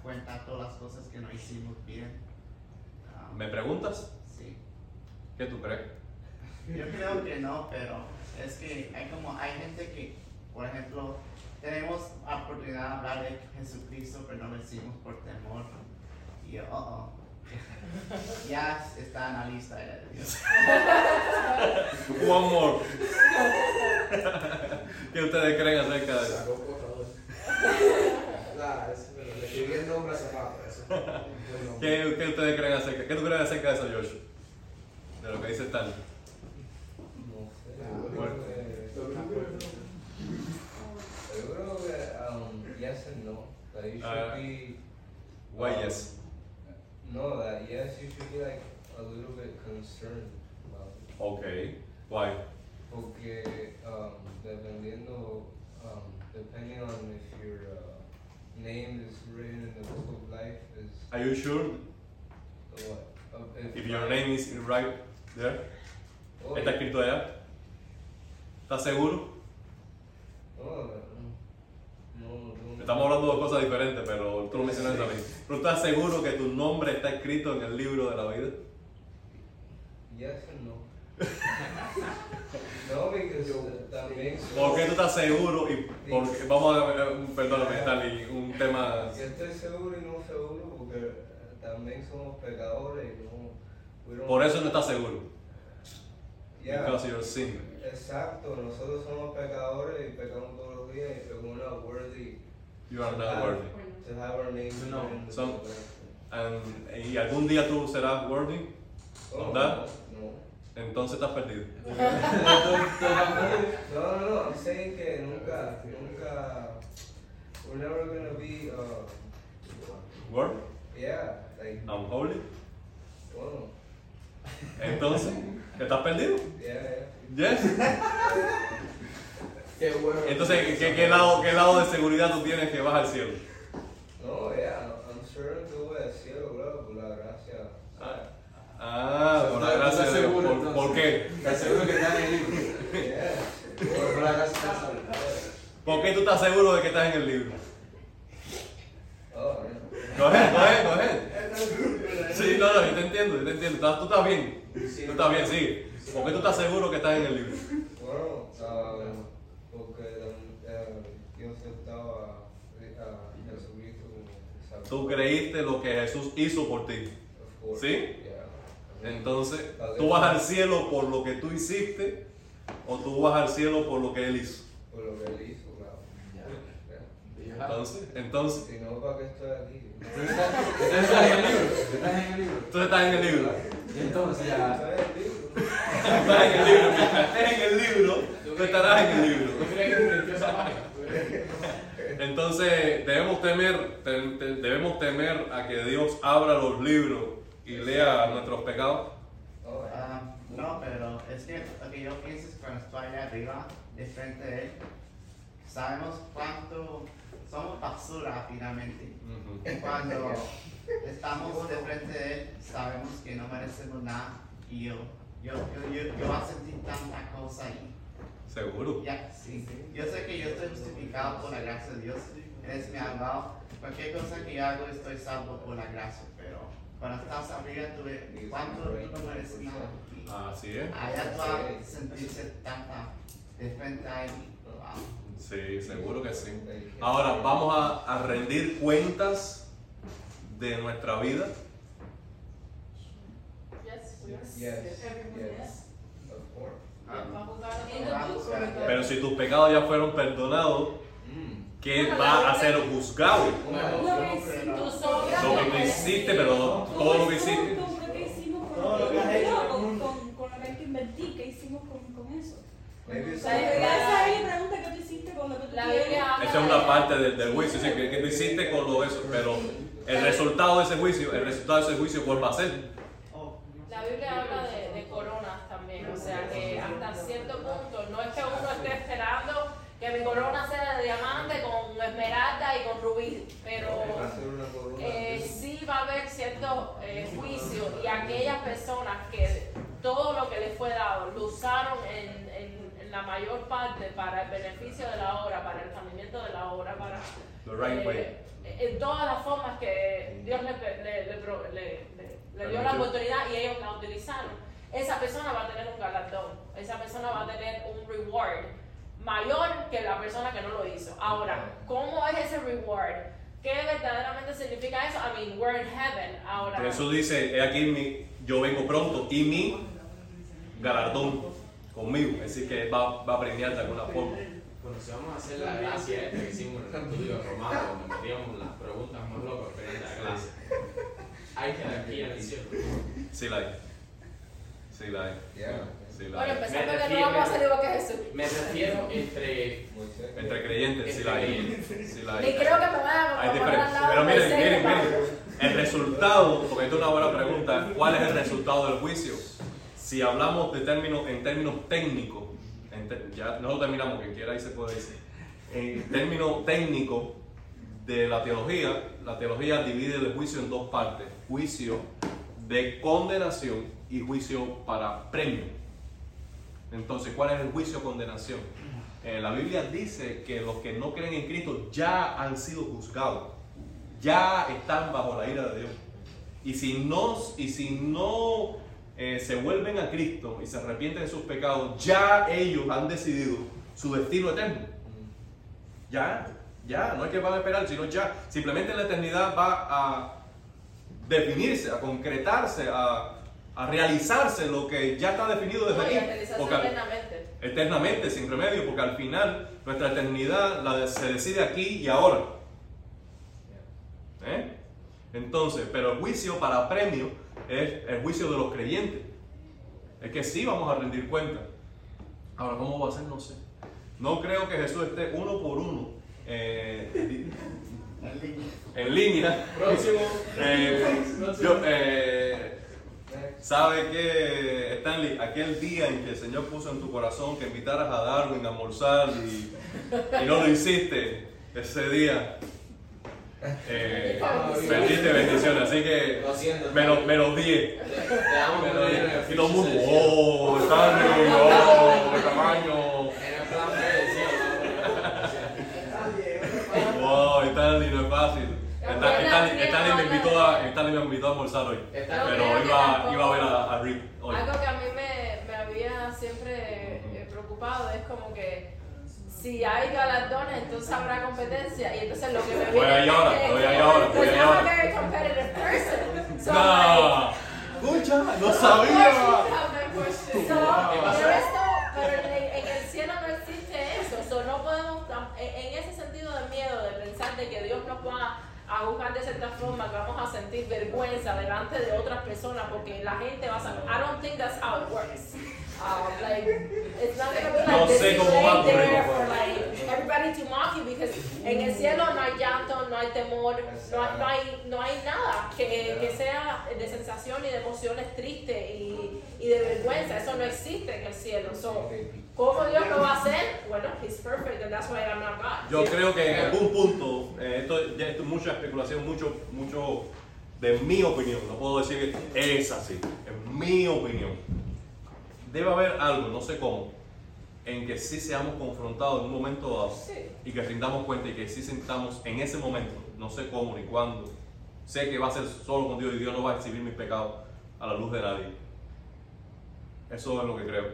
cuenta todas las cosas que no hicimos bien. Um, ¿Me preguntas? sí. ¿Qué tú crees? Yo creo que no, pero es que hay como, hay gente que, por ejemplo, tenemos oportunidad de hablar de Jesucristo, pero no lo hicimos por temor. Y oh, oh. Ya está en la lista de Dios. One more. ¿Qué ustedes creen acerca de eso? ¿Qué, qué ustedes creen acerca? ¿Qué tú crees acerca de eso, Josh? De lo que dice Stan. No yo bueno. Yo creo que um, yes and no. That you should Ah. be. Why yes? No, that yes, you should be like a little bit concerned about it. Okay. Why? Porque um, dependiendo, um, depending on if your uh, name is written in the book of life, is Are you sure what? Of- if your name is right there? Oh, ¿Está escrito allá? ¿Estás seguro? Estamos hablando de cosas diferentes, pero tú lo mencionaste también. ¿Pero estás seguro que tu nombre está escrito en el libro de la vida? Yes and no. no, because uh, that makes. ¿Por qué tú estás seguro? Y porque, vamos a eh, perdóname, Stanley, un tema. Yo estoy seguro y no seguro porque también somos pecadores y no. Por eso no estás seguro. Yeah. Because you're sin. Exacto, nosotros somos pecadores y pecamos todos los días y we're not worthy You are not worthy. to have our names No. written in the So-. And- ¿Y algún día tú serás worthy? Oh, ¿verdad? No. Entonces estás perdido. No, no, no, I'm saying que nunca, nunca, we're never gonna be, uh, Worthy? yeah, like, I'm holy. bueno, Entonces, ¿estás perdido? yeah, yeah. Yes. Qué bueno. Entonces, ¿qué, qué lado, ¿qué lado de seguridad tú tienes que vas al cielo? No, yeah, I'm sure que voy al cielo, bro, por la gracia. Ah, por la Estás- gracia estás de Dios. seguro, ¿Por, entonces. por qué? Te aseguro que está en el libro. Yeah. Por la salvo. ¿Por qué tú estás seguro de que estás en el libro? Oh, ahead, go ahead. Sí, no, no, yo te entiendo, yo te entiendo. Estás- Tú estás bien. Tú estás bien, sigue. ¿Por qué tú estás seguro que estás en el libro? Bueno, ah, porque eh, Dios estaba a Jesucristo como. Tú creíste lo que Jesús hizo por ti. Of course. ¿Sí? Entonces, ¿tú vas al cielo por lo que tú hiciste o tú vas al cielo por lo que Él hizo? Por lo que él hizo. Entonces, entonces, Si no, ¿para qué estoy aquí? Entonces estás en el libro. Estás en el libro. tú estás en el libro. Y entonces ya. ¿Sabes el libro? Estás en el libro. Estés en el libro, tú estarás en el libro. Entonces debemos temer, te- te- debemos temer a que Dios abra los libros y lea nuestros pecados. Ah, no, pero es que lo que yo pienso es cuando estoy allá arriba, de frente de él, sabemos cuánto somos basura finalmente. Y cuando estamos de frente de él, sabemos que no merecemos nada. Y yo, yo, yo, yo, yo voy a sentir tanta cosa ahí. Seguro. Ya, sí. Yo sé que yo estoy justificado por la gracia de Dios. Él es mi abogado. Cualquier cosa que yo hago, estoy salvo por la gracia. Pero cuando estás arriba, tú cuánto tú no mereces nada. Así es. allá tú vas a sentirse tanta de frente a él. Wow. Sí, seguro que sí. Ahora vamos a, a rendir cuentas de nuestra vida. Yes, we are. Yes, Everyone, yes. Pero si tus pecados ya fueron perdonados. ¿qué va a ser juzgado? Lo que tú hiciste, pero todo lo que hiciste. Todo lo que has hecho con, lo que invertí, ¿qué hicimos con, eso? Esa es la pregunta que tú hiciste con lo que tú La tienes. Biblia habla Esa es una de- parte del, del juicio, sí, que, que tú hiciste con lo eso, pero el resultado de ese juicio, el resultado de ese juicio, ¿cuál va a ser? La Biblia habla de, de coronas también, o sea que cierto punto no es que uno esté esperando que mi corona sea de diamante con esmeralda y con rubí, pero una eh, sí va a haber cierto eh, juicio y aquellas personas que todo lo que les fue dado lo usaron en, en- en la mayor parte para el beneficio de la obra, para el rendimiento de la obra, para right eh, way. en todas las formas que Dios le, le- le le- dio la oportunidad y ellos la utilizaron. Esa persona va a tener un galardón, esa persona va a tener un reward mayor que la persona que no lo hizo. Ahora, ¿cómo es ese reward? ¿Qué verdaderamente significa eso? I mean, we're in heaven. Ahora, Jesús dice, he aquí mi, yo vengo pronto y mi galardón conmigo, es decir, que va, va a premiar de alguna forma. Bueno, si vamos a hacer la gracia esta que hicimos en el estudio romano, donde metíamos las preguntas más locas hay en la clase, hay jerarquía en el cielo. Sí la hay. Sí la hay. Yeah. Sí la bueno, hay. empezando Me que no refiero- vamos a hacer igual que Jesús. Me refiero entre. Entre creyentes, sí la hay. Sí la Ni hay. creo que me vayan a Hay Pero miren, miren, miren. El resultado, porque esta es una buena pregunta, ¿cuál es el resultado del juicio? Si hablamos de términos, en términos técnicos, en te- ya no lo terminamos, quien quiera ahí se puede decir. En términos técnicos de la teología, la teología divide el juicio en dos partes: juicio de condenación y juicio para premio. Entonces, ¿cuál es el juicio de condenación? Eh, la Biblia dice que los que no creen en Cristo ya han sido juzgados, ya están bajo la ira de Dios. Y si no, y si no eh, se vuelven a Cristo y se arrepienten de sus pecados, ya ellos han decidido su destino eterno. Ya, ya, no es que van a esperar, sino ya. Simplemente la eternidad va a definirse, a concretarse, a, a realizarse lo que ya está definido desde No, aquí. Porque eternamente, sin remedio, porque al final nuestra eternidad la de- se decide aquí y ahora. ¿Eh? Entonces, pero el juicio para premio es el juicio de los creyentes. Es que sí vamos a rendir cuenta. Ahora, ¿cómo va a ser? No sé. No creo que Jesús esté uno por uno eh, di- en línea. en línea. Próximo. Eh, yo, eh, ¿Sabe que, Stanley? Aquel día en que el Señor puso en tu corazón que invitaras a Darwin a almorzar y, y no lo hiciste, ese día eh, perdiste bendiciones. Así que Lo siento. menos, menos 10. Te, damos Menos dinero 10. en Y el mundo, ¡oh! Stanley, ¡oh! ¡Qué tamaño! El plan decía, ¡Wow! Stanley, no es fácil. Sta- Stanley, Stanley me invitó a, Stanley me invitó a almorzar hoy. Está- Pero iba, iba a ver a, a Rick hoy. Algo que a mí me, me había preocupado es como que si hay galardones, entonces habrá competencia. Y entonces lo que me Voy viene ahí ahora, voy ahí ahora, voy ahí ahora. very competitive person. So, No. Escucha, no sabía. So, pero esto, pero en, en el cielo no existe eso. So, no podemos, en ese sentido de miedo, de pensar de que Dios nos va a juzgar de cierta forma, que vamos a sentir vergüenza delante de otras personas, porque la gente va a saber. I don't think that's how it works. Um, like, it's not gonna be like No this sé cómo va a there for like everybody to mock you, because en el cielo no hay llanto, no hay temor, no hay, no hay, no hay nada que, que sea de sensación y de emociones tristes y, y de vergüenza. Eso no existe en el cielo. So, ¿Cómo Dios lo va a hacer? Bueno, He's perfect and that's why I'm not God. Yo creo que en algún punto, eh, esto ya es mucha especulación, mucho, mucho de mi opinión, no puedo decir que es así, es mi opinión. Debe haber algo, no sé cómo, en que sí seamos confrontados en un momento dado Sí. y que rindamos cuenta y que sí sintamos en ese momento, no sé cómo ni cuándo, sé que va a ser solo con Dios y Dios no va a exhibir mis pecados a la luz de nadie. Eso es lo que creo.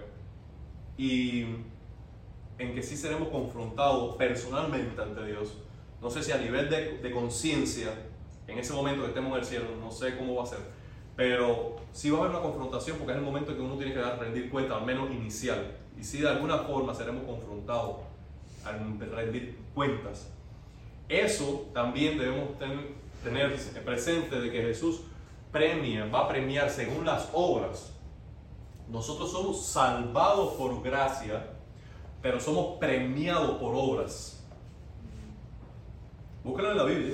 Y en que sí seremos confrontados personalmente ante Dios. No sé si a nivel de, de conciencia, en ese momento que estemos en el cielo, no sé cómo va a ser, pero sí va a haber una confrontación porque es el momento en que uno tiene que dar, rendir cuenta, al menos inicial. Y si de alguna forma seremos confrontados al rendir cuentas. Eso también debemos ten- tener presente de que Jesús premia, va a premiar según las obras. Nosotros somos salvados por gracia, pero somos premiados por obras. Búsquenlo en la Biblia.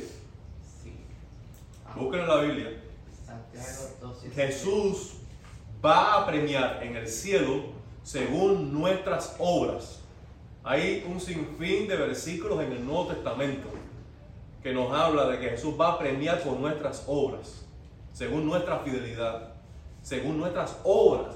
Búsquenlo en la Biblia. Santiago 2, Jesús va a premiar en el cielo según nuestras obras. Hay un sinfín de versículos en el Nuevo Testamento que nos habla de que Jesús va a premiar por nuestras obras, según nuestra fidelidad, según nuestras obras.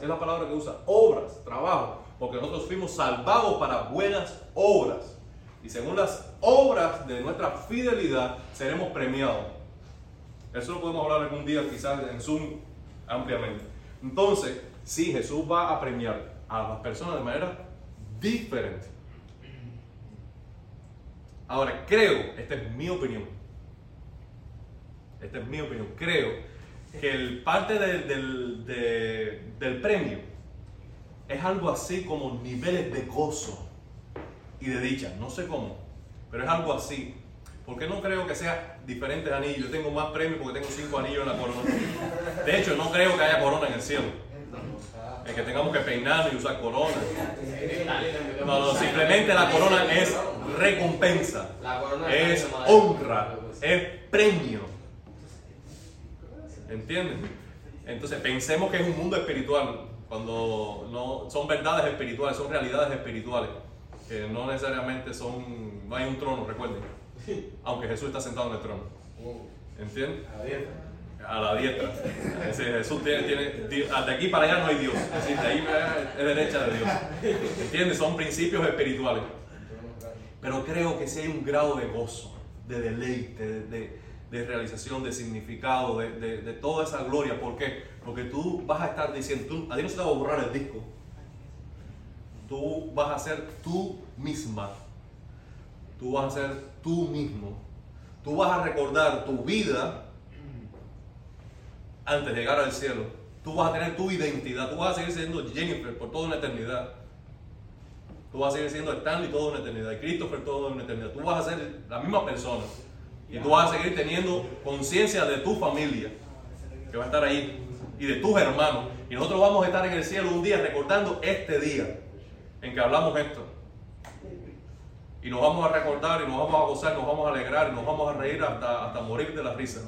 Es la palabra que usa, obras, trabajo, porque nosotros fuimos salvados para buenas obras. Y según las obras de nuestra fidelidad seremos premiados. Eso lo podemos hablar algún día, quizás en Zoom, ampliamente. Entonces, sí, Jesús va a premiar a las personas de manera diferente. Ahora, creo, esta es mi opinión, esta es mi opinión, creo que el parte del, del- de- del premio es algo así como niveles de gozo y de dicha, no sé cómo, pero es algo así. Porque no creo que sea diferentes anillos. Yo tengo más premios porque tengo cinco anillos en la corona. De hecho, no creo que haya corona en el cielo. El que tengamos que peinarnos y usar corona. No, no, simplemente la corona es recompensa, es de honra, es premio. ¿Entienden? Entonces pensemos que es un mundo espiritual, cuando no son verdades espirituales, son realidades espirituales, que no necesariamente son, no hay un trono, recuerden, aunque Jesús está sentado en el trono. ¿Entienden? A la diestra. Jesús tiene, tiene, de aquí para allá no hay Dios. Es decir, de ahí es derecha de Dios. ¿Entiendes? Son principios espirituales. Pero creo que sí hay un grado de gozo, de deleite, de, de- de realización, de significado, de, de- de toda esa gloria. ¿Por qué? Porque tú vas a estar diciendo, tú, a Dios no se te va a borrar el disco. Tú vas a ser tú misma. Tú vas a ser tú mismo. Tú vas a recordar tu vida antes de llegar al cielo. Tú vas a tener tu identidad. Tú vas a seguir siendo Jennifer por toda una eternidad. Tú vas a seguir siendo Stanley toda una eternidad. Y Christopher toda una eternidad. Tú vas a ser la misma persona. Y tú vas a seguir teniendo conciencia de tu familia. Que va a estar ahí. Y de tus hermanos. Y nosotros vamos a estar en el cielo un día recordando este día en que hablamos esto. Y nos vamos a recordar y nos vamos a gozar, nos vamos a alegrar y nos vamos a reír hasta, hasta morir de la risa.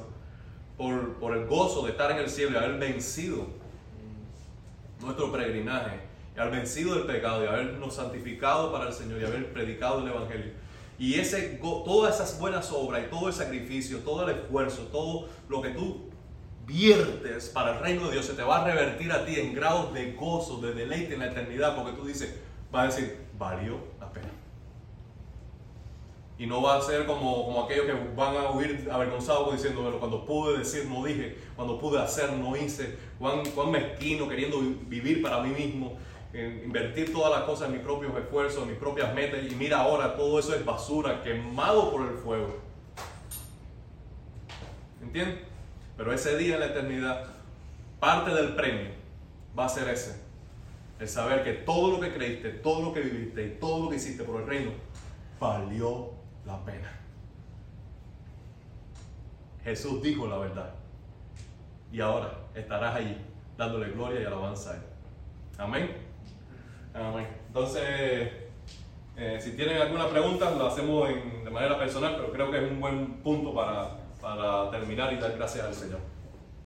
Por, por el gozo de estar en el cielo y haber vencido nuestro peregrinaje y haber vencido el pecado y habernos santificado para el Señor y haber predicado el Evangelio. Y ese, todas esas buenas obras y todo el sacrificio, todo el esfuerzo, todo lo que tú viertes para el reino de Dios se te va a revertir a ti en grados de gozo, de deleite en la eternidad, porque tú dices, vas a decir, valió la pena. Y no va a ser como, como aquellos que van a huir avergonzados diciendo, bueno, cuando pude decir no dije, cuando pude hacer no hice, cuán, cuán mezquino queriendo vi- vivir para mí mismo. En invertir todas las cosas en mis propios esfuerzos, en mis propias metas, y mira ahora todo eso es basura, quemado por el fuego. ¿Entiendes? Pero ese día en la eternidad, parte del premio va a ser ese. El saber que todo lo que creíste, todo lo que viviste y todo lo que hiciste por el reino, valió la pena. Jesús dijo la verdad. Y ahora estarás allí dándole gloria y alabanza a Él. Amén. Entonces, eh, si tienen alguna pregunta, lo hacemos de manera personal, pero creo que es un buen punto para terminar y dar gracias al Señor.